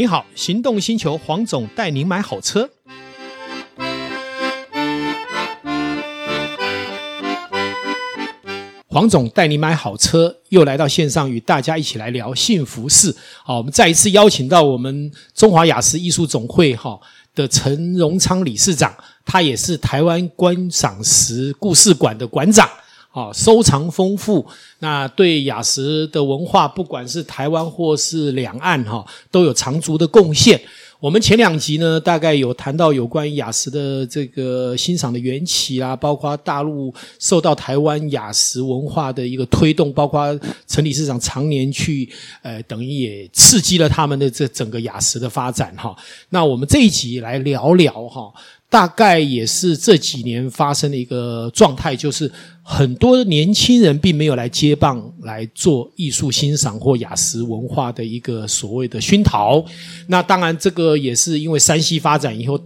你好，行动星球黄总带您买好车。黄总带你买好车，又来到线上与大家一起来聊幸福事。好，我们再一次邀请到我们中华雅实艺术总会哈的陈荣昌理事长，他也是台湾观赏石故事馆的馆长。好，收藏丰富，那对雅实的文化，不管是台湾或是两岸哈，都有长足的贡献。我们前两集呢，大概有谈到有关于雅实的这个欣赏的缘起啊，包括大陆受到台湾雅石文化的一个推动，包括陈理事长常年去，呃，等于也刺激了他们的这整个雅石的发展哈。那我们这一集来聊聊哈。大概也是这几年发生的一个状态，就是很多年轻人并没有来接棒来做艺术欣赏或雅实文化的一个所谓的熏陶。那当然，这个也是因为山西发展以后，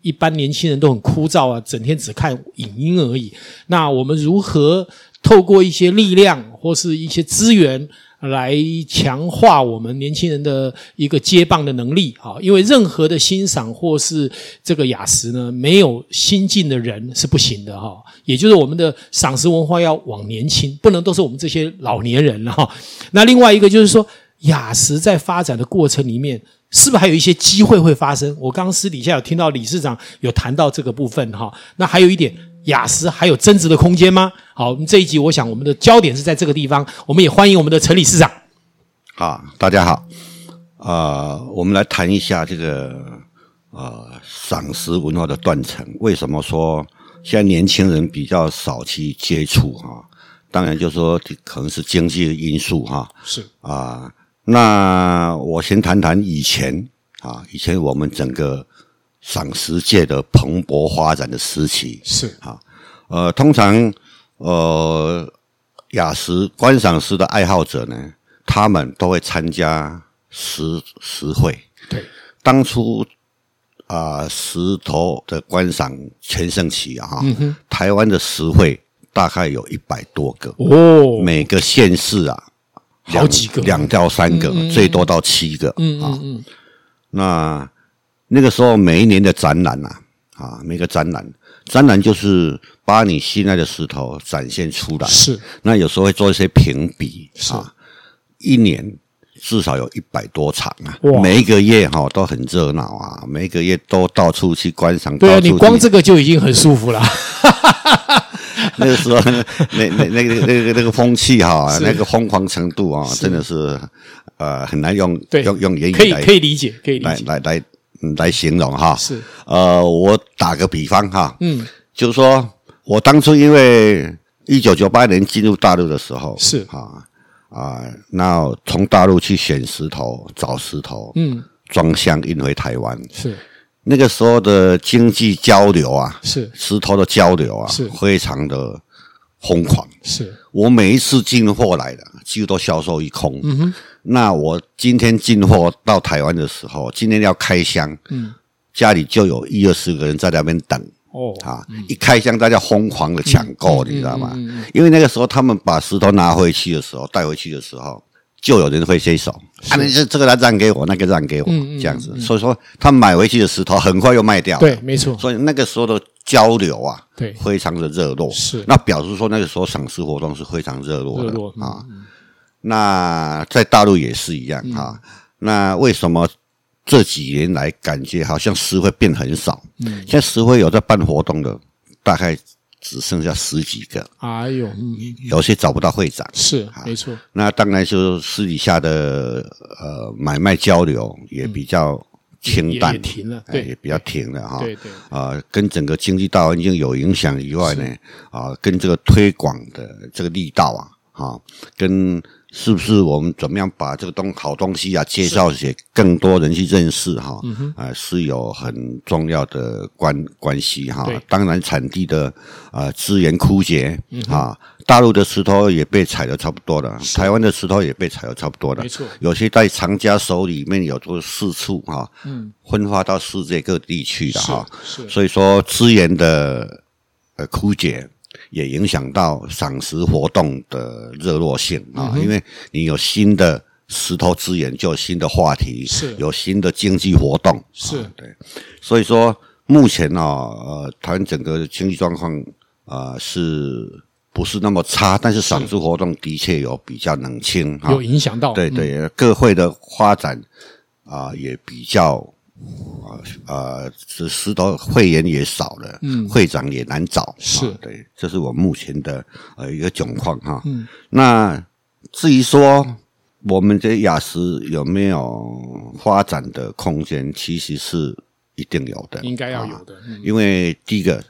一般年轻人都很枯燥啊，整天只看影音而已。那我们如何透过一些力量或是一些资源，来强化我们年轻人的一个接棒的能力啊，因为任何的欣赏或是这个雅实呢，没有新进的人是不行的哈。也就是我们的赏识文化要往年轻，不能都是我们这些老年人了哈。那另外一个就是说，雅实在发展的过程里面，是不是还有一些机会会发生？我刚私底下有听到理事长有谈到这个部分哈。那还有一点。雅思还有增值的空间吗？好，我们这一集我想我们的焦点是在这个地方。我们也欢迎我们的陈理事长。好，大家好。啊、呃，我们来谈一下这个呃赏识文化的断层。为什么说现在年轻人比较少去接触哈？当然就是说可能是经济的因素哈。是啊、呃，那我先谈谈以前啊，以前我们整个。赏识界的蓬勃发展的时期。是。啊，呃，通常呃雅石观赏石的爱好者呢，他们都会参加石石会。对，当初啊、呃、石头的观赏全盛期啊，嗯、台湾的石会大概有一百多个。哦，每个县市啊，好几个，两到三个，最多到七个，嗯嗯嗯，那。那个时候，每一年的展览呐，啊，每个展览，展览就是把你心爱的石头展现出来。是，那有时候会做一些评比，是啊，一年至少有一百多场啊，每一个月哈都很热闹啊，每一个月都到处去观赏。对啊，你光这个就已经很舒服了。那个时候，那那那个那个那个风气哈，那个疯狂程度啊，真的是呃很难用对用用言语来可以可以理解，可以理解来来来。来形容哈，是。呃，我打个比方哈，嗯，就是说我当初因为一九九八年进入大陆的时候，是。啊啊，那从大陆去选石头、找石头，嗯，装箱运回台湾，是。那个时候的经济交流啊，是。石头的交流啊，是。非常的疯狂，是。我每一次进货来的，几乎都销售一空，嗯哼。那我今天进货到台湾的时候，今天要开箱，嗯，家里就有一二十个人在那边等，哦，啊，嗯、一开箱大家疯狂的抢购，嗯、你知道吗？因为那个时候他们把石头拿回去的时候，带回去的时候，就有人会接手，是。啊，那这这个他让给我，那个让给我，嗯、这样子，所以说他买回去的石头很快又卖掉，对，没错，所以那个时候的交流啊，对，非常的热络，是，那表示说那个时候赏识活动是非常热络的啊。嗯那在大陆也是一样哈、嗯。那为什么这几年来感觉好像石会变很少？嗯，现在石会有在办活动的，大概只剩下十几个。哎呦，嗯、有些找不到会长。是，没错。那当然就私底下的呃买卖交流也比较清淡，嗯、也，也停了，对，也比较停了哈。对对。啊、呃，跟整个经济大环境有影响以外呢，啊、呃，跟这个推广的这个力道啊，哈，跟。是不是我们怎么样把这个东好东西啊介绍给更多人去认识哈？啊、呃，是有很重要的关关系哈。当然，产地的啊、呃、资源枯竭啊，大陆的石头也被采的差不多了，台湾的石头也被采的差不多了。没错，有些在藏家手里面有做四处哈，嗯，分发到世界各地去的哈。是，是所以说资源的呃枯竭。也影响到赏识活动的热络性啊，嗯、因为你有新的石头资源就有新的话题，是有新的经济活动，是、啊、对。所以说，目前呢、哦，呃，台湾整个经济状况啊、呃，是不是那么差？但是赏识活动的确有比较冷清，哈，有影响到。对对，嗯、各会的发展啊、呃，也比较。啊呃，是石头会员也少了，嗯，会长也难找，是、啊、对，这是我目前的呃一个窘况哈。嗯，那至于说我们这雅思有没有发展的空间，其实是一定有的，应该要有的，嗯、因为第一个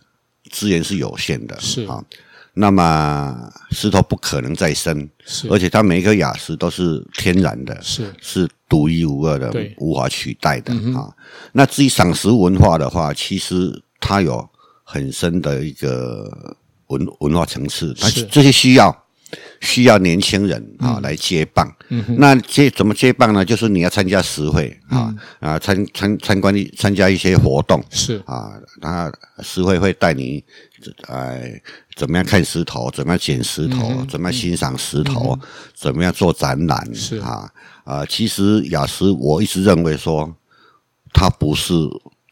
资源是有限的，是啊。那么石头不可能再生，是，而且它每一颗雅石都是天然的，是。是独一无二的，对，无法取代的啊、嗯。那至于赏石文化的话，其实它有很深的一个文文化层次，它这些需要需要年轻人啊、嗯、来接棒。嗯、那接怎么接棒呢？就是你要参加实会、嗯、啊啊参参参观参加一些活动是啊，那实会会带你。哎，怎么样看石头？怎么样捡石头？嗯、怎么样欣赏石头、嗯？怎么样做展览？是啊，啊、呃，其实雅思我一直认为说，它不是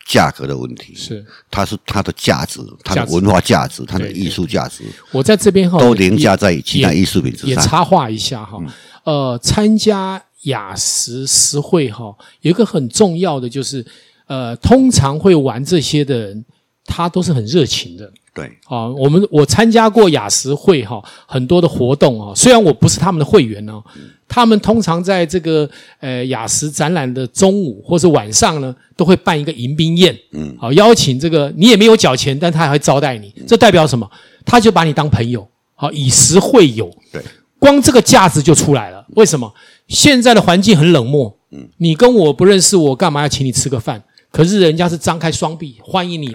价格的问题，是它是它的价值，它的文化价值，它的艺术价值。我在这边哈，都凌驾在其他艺术品之上。也插话一下哈、嗯，呃，参加雅石实惠哈，有一个很重要的就是，呃，通常会玩这些的人，他都是很热情的。对，啊，我们我参加过雅石会哈，很多的活动啊，虽然我不是他们的会员呢，他们通常在这个呃雅石展览的中午或是晚上呢，都会办一个迎宾宴，嗯，好邀请这个你也没有缴钱，但他还会招待你，这代表什么？他就把你当朋友，好以食会友，对，光这个价值就出来了。为什么？现在的环境很冷漠，嗯，你跟我不认识，我干嘛要请你吃个饭？可是人家是张开双臂欢迎你。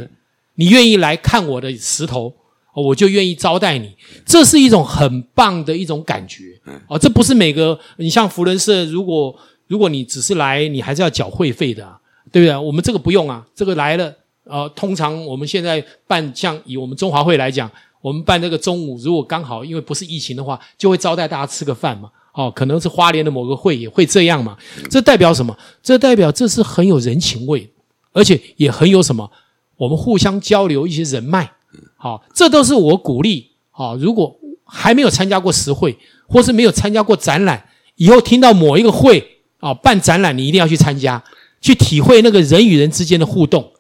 你愿意来看我的石头，我就愿意招待你。这是一种很棒的一种感觉。哦，这不是每个你像福伦社，如果如果你只是来，你还是要缴会费的啊，对不对？我们这个不用啊，这个来了，呃，通常我们现在办，像以我们中华会来讲，我们办这个中午，如果刚好因为不是疫情的话，就会招待大家吃个饭嘛。哦，可能是花莲的某个会也会这样嘛。这代表什么？这代表这是很有人情味，而且也很有什么？我们互相交流一些人脉，好，这都是我鼓励。好，如果还没有参加过实会，或是没有参加过展览，以后听到某一个会啊办展览，你一定要去参加，去体会那个人与人之间的互动。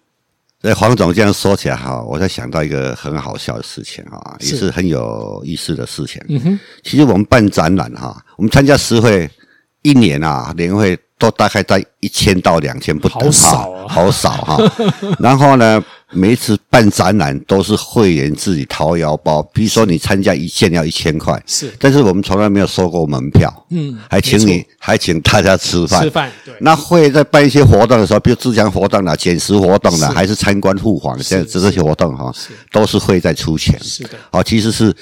那，黄总这样说起来哈，我才想到一个很好笑的事情哈，也是很有意思的事情。嗯哼，其实我们办展览哈，我们参加实会一年啊，年会。都大概在一千到两千不等，好少啊，好少哈。然后呢，每一次办展览都是会员自己掏腰包，比如说你参加一件要一千块，是，但是我们从来没有收过门票，嗯，还请你，还请大家吃饭，吃饭，对。那会在办一些活动的时候，比如自强活动啦、捡石活动啦，还是参观互访，这这些活动哈，都是会在出钱，是的，好，其实是。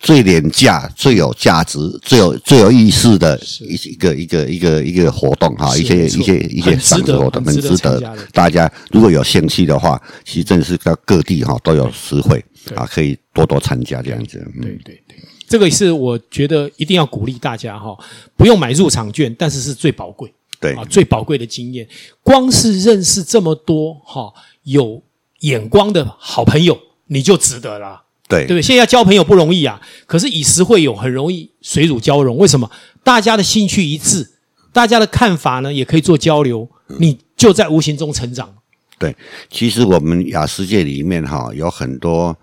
最廉价、最有价值、最有最有意思的一一个一个一个一个活动哈，一些一些一些赏识活动，很值得大家如果有兴趣的话，其实真的是到各地哈都有石会啊，可以多多参加这样子。对对对，这个是我觉得一定要鼓励大家哈，不用买入场券，但是是最宝贵，对啊，最宝贵的经验。光是认识这么多哈有眼光的好朋友，你就值得了。对，对不对？现在要交朋友不容易啊，可是以实会友很容易水乳交融。为什么？大家的兴趣一致，大家的看法呢也可以做交流，你就在无形中成长。对，其实我们雅石界里面哈有很多，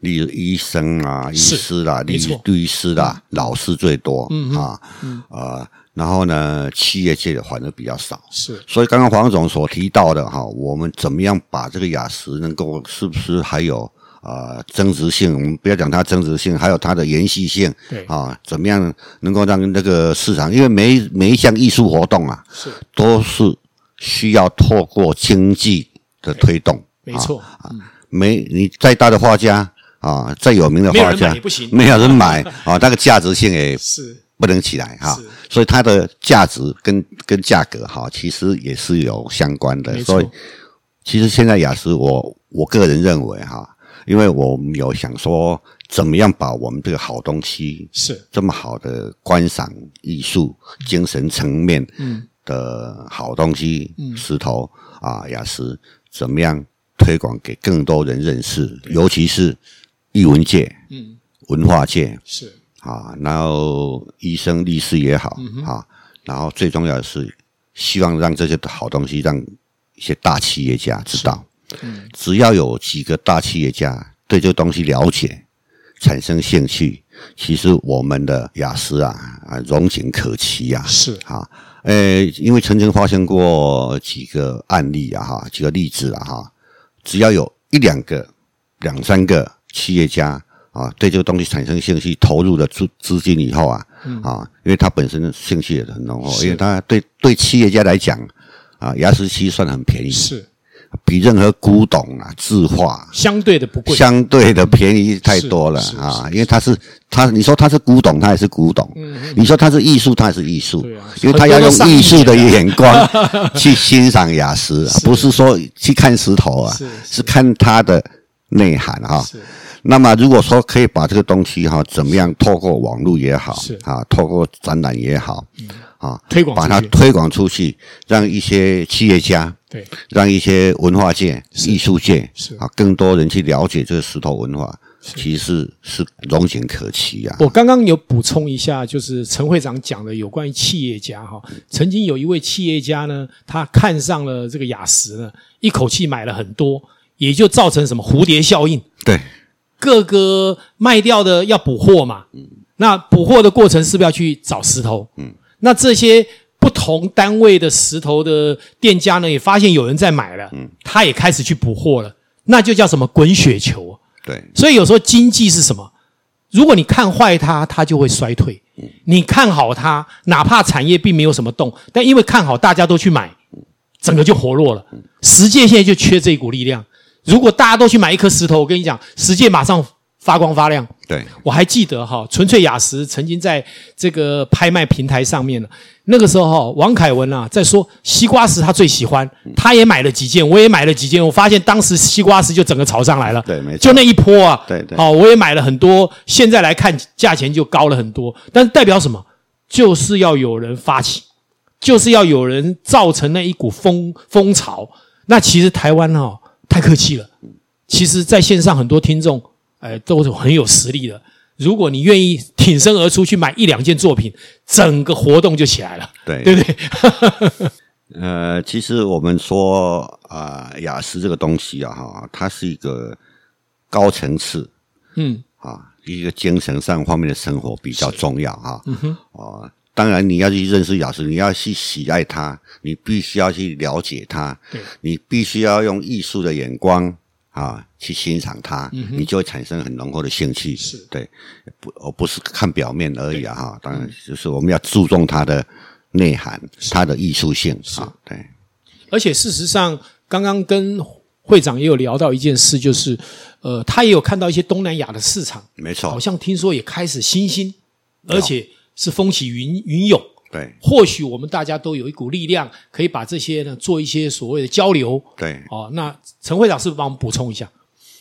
例如医生啊、医师啦、律律师啦、嗯、老师最多，嗯啊，嗯呃，然后呢，企业界的反而比较少。是，所以刚刚黄总所提到的哈，我们怎么样把这个雅石能够是不是还有？啊、呃，增值性，我们不要讲它增值性，还有它的延续性。对啊，怎么样能够让那个市场？因为每一每一项艺术活动啊，是都是需要透过经济的推动。没错啊，嗯、没你再大的画家啊，再有名的画家，没，不行没有人买 啊，那个价值性也是不能起来哈。所以它的价值跟跟价格哈，其实也是有相关的。所以其实现在雅石，我我个人认为哈。因为我们有想说，怎么样把我们这个好东西是。这么好的观赏艺术、精神层面的好东西，嗯、石头啊，雅石，怎么样推广给更多人认识，尤其是艺文界、嗯，文化界是。啊，然后医生、律师也好、嗯、啊，然后最重要的是，希望让这些好东西让一些大企业家知道。嗯，只要有几个大企业家对这个东西了解，产生兴趣，其实我们的雅思啊啊，荣景可期呀、啊。是啊，呃，因为曾经发生过几个案例啊，哈，几个例子啊，哈，只要有一两个、两三个企业家啊，对这个东西产生兴趣，投入了资资金以后啊，嗯、啊，因为他本身兴趣也很浓厚，因为他对对企业家来讲啊，雅石其实算很便宜。是。比任何古董啊、字画相对的不贵，相对的便宜太多了啊！因为它是它，你说它是古董，它也是古董；嗯嗯、你说它是艺术，它也是艺术。因为它要用艺术的眼光 去欣赏雅石，不是说去看石头啊，是，是看它的内涵哈、啊。那么如果说可以把这个东西哈、啊，怎么样透过网络也好，啊，透过展览也好。嗯啊，推广把它推广出去，让一些企业家对，让一些文化界、艺术界是啊，更多人去了解这个石头文化，其实是是荣景可期啊。我刚刚有补充一下，就是陈会长讲的有关于企业家哈，曾经有一位企业家呢，他看上了这个雅石呢，一口气买了很多，也就造成什么蝴蝶效应。对，各个卖掉的要补货嘛，嗯，那补货的过程是不是要去找石头？嗯。那这些不同单位的石头的店家呢，也发现有人在买了，嗯，他也开始去补货了，那就叫什么滚雪球。对，所以有时候经济是什么？如果你看坏它，它就会衰退；你看好它，哪怕产业并没有什么动，但因为看好，大家都去买，整个就活络了。石界现在就缺这一股力量。如果大家都去买一颗石头，我跟你讲，石界马上。发光发亮，对，我还记得哈，纯粹雅石曾经在这个拍卖平台上面，那个时候哈，王凯文啊在说西瓜石他最喜欢，他也买了几件，我也买了几件，我发现当时西瓜石就整个炒上来了，对，没错，就那一波啊，对对，好，我也买了很多，现在来看价钱就高了很多，但是代表什么？就是要有人发起，就是要有人造成那一股风风潮。那其实台湾哈太客气了，其实在线上很多听众。哎，都是很有实力的。如果你愿意挺身而出去买一两件作品，整个活动就起来了，对对不对？呃，其实我们说啊，呃，雅思这个东西啊，哈，它是一个高层次，嗯，啊，一个精神上方面的生活比较重要哈。嗯哼，啊，当然你要去认识雅思，你要去喜爱它，你必须要去了解它，对，你必须要用艺术的眼光。啊，去欣赏它，嗯，你就会产生很浓厚的兴趣。是对，不，我不是看表面而已啊！哈，当然就是我们要注重它的内涵，它的艺术性啊。对，而且事实上，刚刚跟会长也有聊到一件事，就是呃，他也有看到一些东南亚的市场，没错，好像听说也开始新兴，而且是风起云云涌。对，或许我们大家都有一股力量，可以把这些呢做一些所谓的交流。对，哦，那陈会长是不是帮我们补充一下？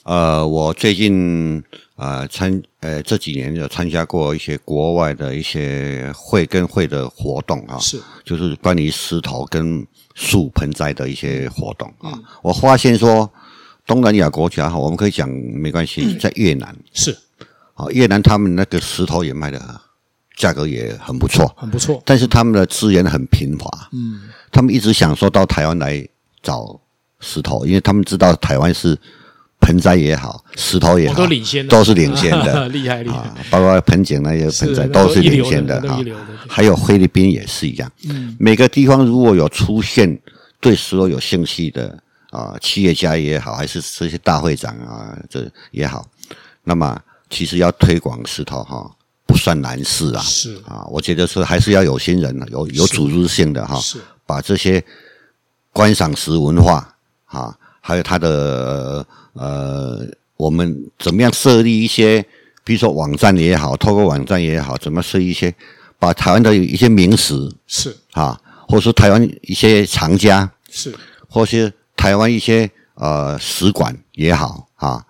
呃，我最近呃参呃这几年有参加过一些国外的一些会跟会的活动啊，是，就是关于石头跟树盆栽的一些活动啊。嗯、我发现说东南亚国家哈，我们可以讲没关系，在越南、嗯、是，啊，越南他们那个石头也卖的很。价格也很不错，很不错，但是他们的资源很贫乏。嗯，他们一直想说到台湾来找石头，因为他们知道台湾是盆栽也好，石头也好，都领先，都是领先的，厉害厉害。包括盆景那些盆栽都是领先的啊。还有菲律宾也是一样。嗯，每个地方如果有出现对石头有兴趣的啊，企业家也好，还是这些大会长啊，这也好，那么其实要推广石头哈。不算难事啊，是。啊，我觉得是还是要有心人，有有组织性的哈，是。把这些观赏石文化啊，还有它的呃，我们怎么样设立一些，比如说网站也好，透过网站也好，怎么设立一些，把台湾的一些名石是。啊，或者说台湾一些藏家是，或是台湾一些呃使馆也好啊。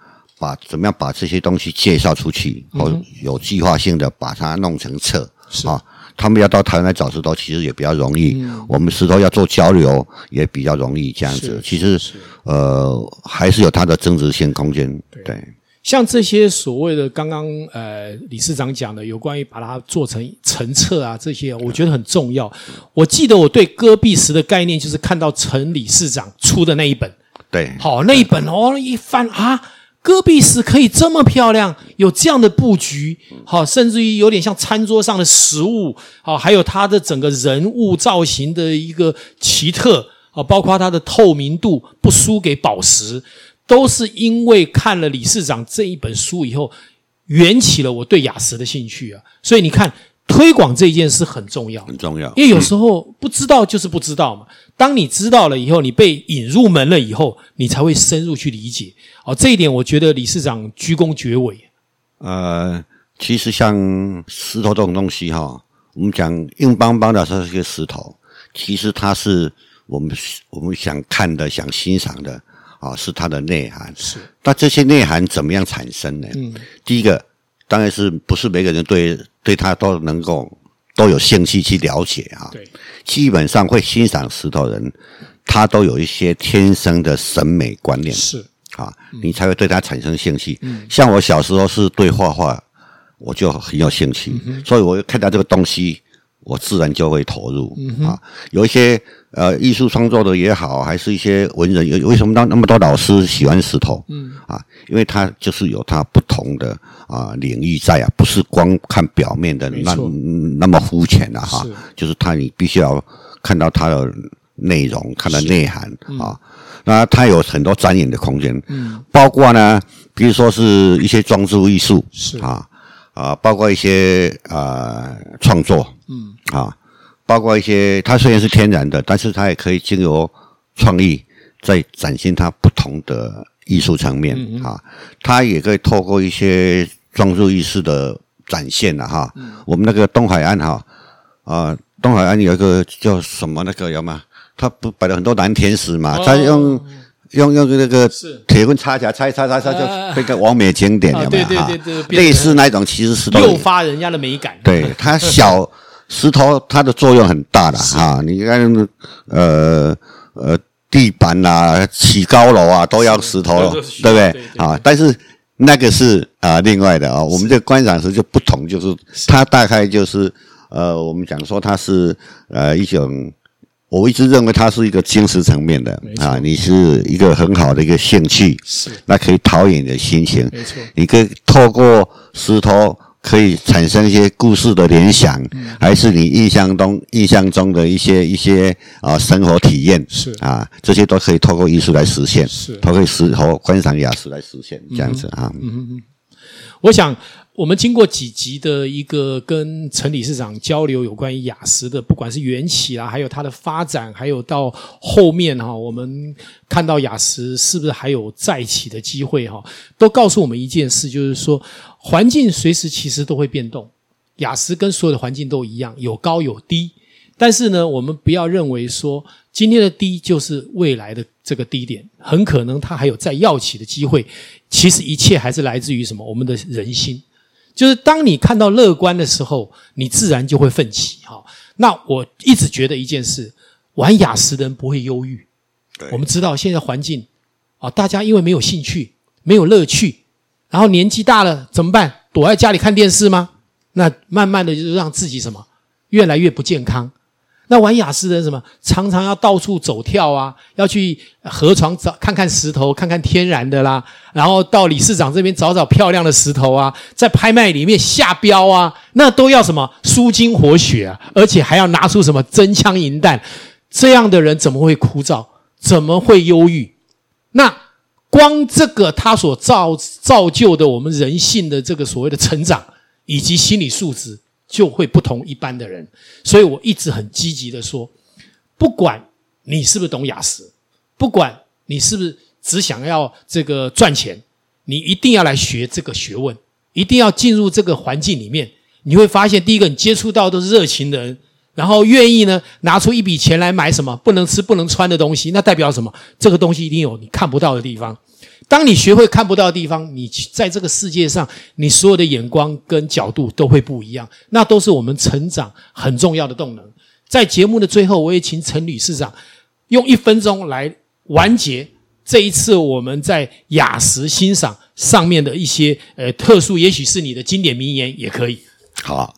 把怎么样把这些东西介绍出去，或、嗯、有计划性的把它弄成册啊。他们要到台湾来找石头，其实也比较容易。嗯、我们石头要做交流也比较容易，这样子。其实呃，还是有它的增值性空间。对。对像这些所谓的刚刚呃理事长讲的有关于把它做成成册啊这些，我觉得很重要。我记得我对戈壁石的概念就是看到陈理事长出的那一本，对，好那一本哦一翻啊，戈壁石可以这么漂亮，有这样的布局，好，甚至于有点像餐桌上的食物，好，还有它的整个人物造型的一个奇特，啊，包括它的透明度不输给宝石。都是因为看了理事长这一本书以后，缘起了我对雅石的兴趣啊。所以你看，推广这件事很重要，很重要。因为有时候不知道就是不知道嘛。当你知道了以后，你被引入门了以后，你才会深入去理解。哦，这一点我觉得理事长居功厥伟。呃，其实像石头这种东西哈，我们讲硬邦邦的，它是一个石头，其实它是我们我们想看的、想欣赏的。啊、哦，是它的内涵。是，那这些内涵怎么样产生呢？嗯，第一个当然是不是每个人对对他都能够都有兴趣去了解啊？对，基本上会欣赏石头人，他都有一些天生的审美观念。是啊，你才会对他产生兴趣。嗯，像我小时候是对画画，我就很有兴趣，嗯、所以我看到这个东西。我自然就会投入、嗯、啊，有一些呃艺术创作的也好，还是一些文人，有为什么当那么多老师喜欢石头？嗯。啊，因为他就是有他不同的啊领域在啊，不是光看表面的那那么肤浅的哈，就是他你必须要看到他的内容，看到内涵、嗯、啊，那它有很多展演的空间，嗯，包括呢，比如说是一些装置艺术是。啊。啊，包括一些啊创作，嗯，啊，包括一些，它虽然是天然的，但是它也可以经由创意在展现它不同的艺术层面，啊，它也可以透过一些装置意识的展现了哈。嗯，我们那个东海岸哈，啊，东海岸有一个叫什么那个有吗？他不摆了很多蓝天使嘛，他、哦、用。用用那个铁棍插起来，插插插插，就变个完美经典，有没有？对对对对，类似那种其实是诱发人家的美感。对，它小石头，它的作用很大的哈。你看，呃呃，地板呐、啊，起高楼啊，都要石头，对不对？啊，但是那个是啊、呃，另外的啊、哦。我们这个观赏石就不同，就是它大概就是呃，我们讲说它是呃一种。我一直认为它是一个精神层面的啊，你是一个很好的一个兴趣，是那可以陶冶你的心情，没错，你可以透过石头可以产生一些故事的联想，嗯、还是你印象中印象中的一些一些啊生活体验，是。啊，这些都可以透过艺术来实现，是。透过石和观赏雅士来实现，这样子啊，嗯嗯嗯，我想。我们经过几集的一个跟陈理事长交流有关于雅石的，不管是缘起啦，还有它的发展，还有到后面哈，我们看到雅石是不是还有再起的机会哈，都告诉我们一件事，就是说环境随时其实都会变动，雅石跟所有的环境都一样，有高有低，但是呢，我们不要认为说今天的低就是未来的这个低点，很可能它还有再要起的机会。其实一切还是来自于什么？我们的人心。就是当你看到乐观的时候，你自然就会奋起哈。那我一直觉得一件事，玩雅思的人不会忧郁。我们知道现在环境啊，大家因为没有兴趣、没有乐趣，然后年纪大了怎么办？躲在家里看电视吗？那慢慢的就是让自己什么越来越不健康。那玩雅思的人什么？常常要到处走跳啊，要去河床找看看石头，看看天然的啦，然后到理事长这边找找漂亮的石头啊，在拍卖里面下标啊，那都要什么舒筋活血啊，而且还要拿出什么真枪银弹，这样的人怎么会枯燥？怎么会忧郁？那光这个他所造造就的我们人性的这个所谓的成长以及心理素质。就会不同一般的人，所以我一直很积极的说，不管你是不是懂雅思，不管你是不是只想要这个赚钱，你一定要来学这个学问，一定要进入这个环境里面，你会发现，第一个你接触到都是热情的人，然后愿意呢拿出一笔钱来买什么不能吃不能穿的东西，那代表什么？这个东西一定有你看不到的地方。当你学会看不到的地方，你在这个世界上，你所有的眼光跟角度都会不一样。那都是我们成长很重要的动能。在节目的最后，我也请陈理事长用一分钟来完结这一次我们在雅石欣赏上面的一些呃特殊，也许是你的经典名言也可以。好，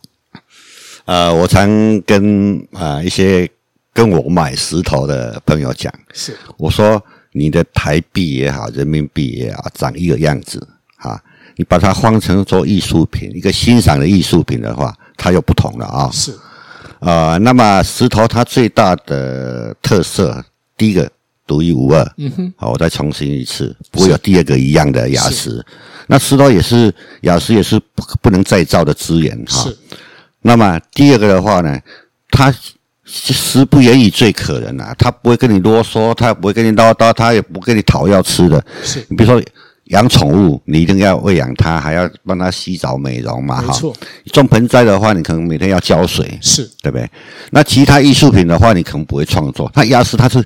呃，我常跟啊、呃、一些跟我买石头的朋友讲，是我说。你的台币也好，人民币也好，长一个样子啊！你把它换成做艺术品，一个欣赏的艺术品的话，它又不同了啊！是，呃，那么石头它最大的特色，第一个独一无二。嗯哼，好，我再重申一次，不会有第二个一样的雅石。那石头也是雅石，也是不不能再造的资源哈。是。那么第二个的话呢，它。食不言语最可人啊，他不会跟你啰嗦，他也不会跟你唠叨，他也不跟你讨要吃的。是你比如说养宠物，你一定要喂养它，还要帮它洗澡美容嘛，哈。没错。种盆栽的话，你可能每天要浇水，是对不对？那其他艺术品的话，你可能不会创作。那牙石它是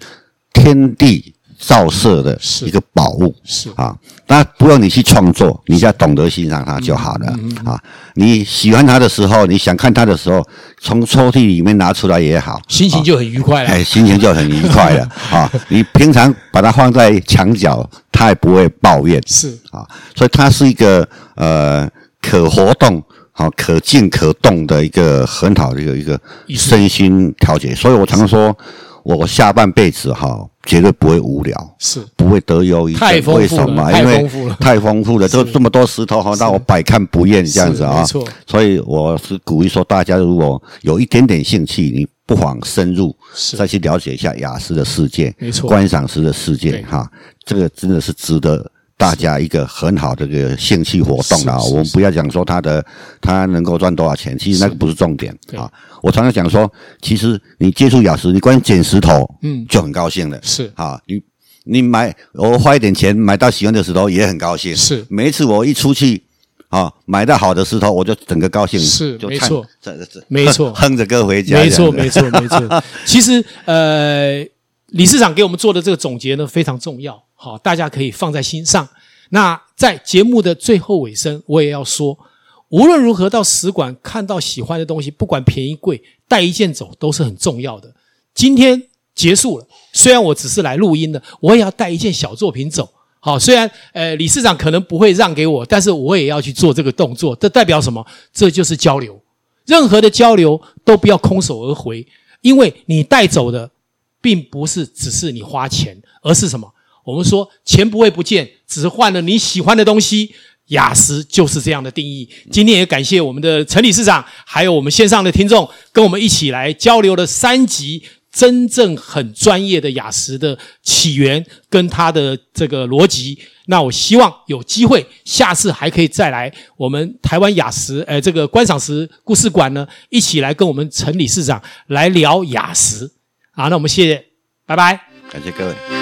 天地。照射的一个宝物是啊，那不用你去创作，你只要懂得欣赏它就好了啊。你喜欢它的时候，你想看它的时候，从抽屉里面拿出来也好，心情就很愉快了。哎，心情就很愉快了 啊。你平常把它放在墙角，它也不会抱怨。是啊，所以它是一个呃可活动、好可静可动的一个很好的一个一个身心调节。所以我常说。我下半辈子哈，绝对不会无聊，是不会得忧郁症。太丰富，为什么？因为太丰富了，都这么多石头哈，让我百看不厌这样子啊。没错，所以我是鼓励说，大家如果有一点点兴趣，你不妨深入再去了解一下雅思的世界，没错，观赏石的世界哈，这个真的是值得。大家一个很好的一个兴趣活动啊，我们不要讲说他的他能够赚多少钱，其实那个不是重点啊。我常常讲说，其实你接触雅石，你光捡石头，嗯，就很高兴了。是啊，你你买我花一点钱买到喜欢的石头也很高兴。是每一次我一出去啊，买到好的石头，我就整个高兴。是没错，这这这没错，哼着歌回家。没错没错没错。其实呃，理事长给我们做的这个总结呢，非常重要。好，大家可以放在心上。那在节目的最后尾声，我也要说，无论如何到使馆看到喜欢的东西，不管便宜贵，带一件走都是很重要的。今天结束了，虽然我只是来录音的，我也要带一件小作品走。好，虽然呃理事长可能不会让给我，但是我也要去做这个动作。这代表什么？这就是交流。任何的交流都不要空手而回，因为你带走的并不是只是你花钱，而是什么？我们说钱不会不见，只是换了你喜欢的东西。雅石就是这样的定义。今天也感谢我们的陈理事长，还有我们线上的听众，跟我们一起来交流了三集真正很专业的雅石的起源跟它的这个逻辑。那我希望有机会下次还可以再来我们台湾雅石呃这个观赏石故事馆呢，一起来跟我们陈理事长来聊雅石。好，那我们谢谢，拜拜，感谢各位。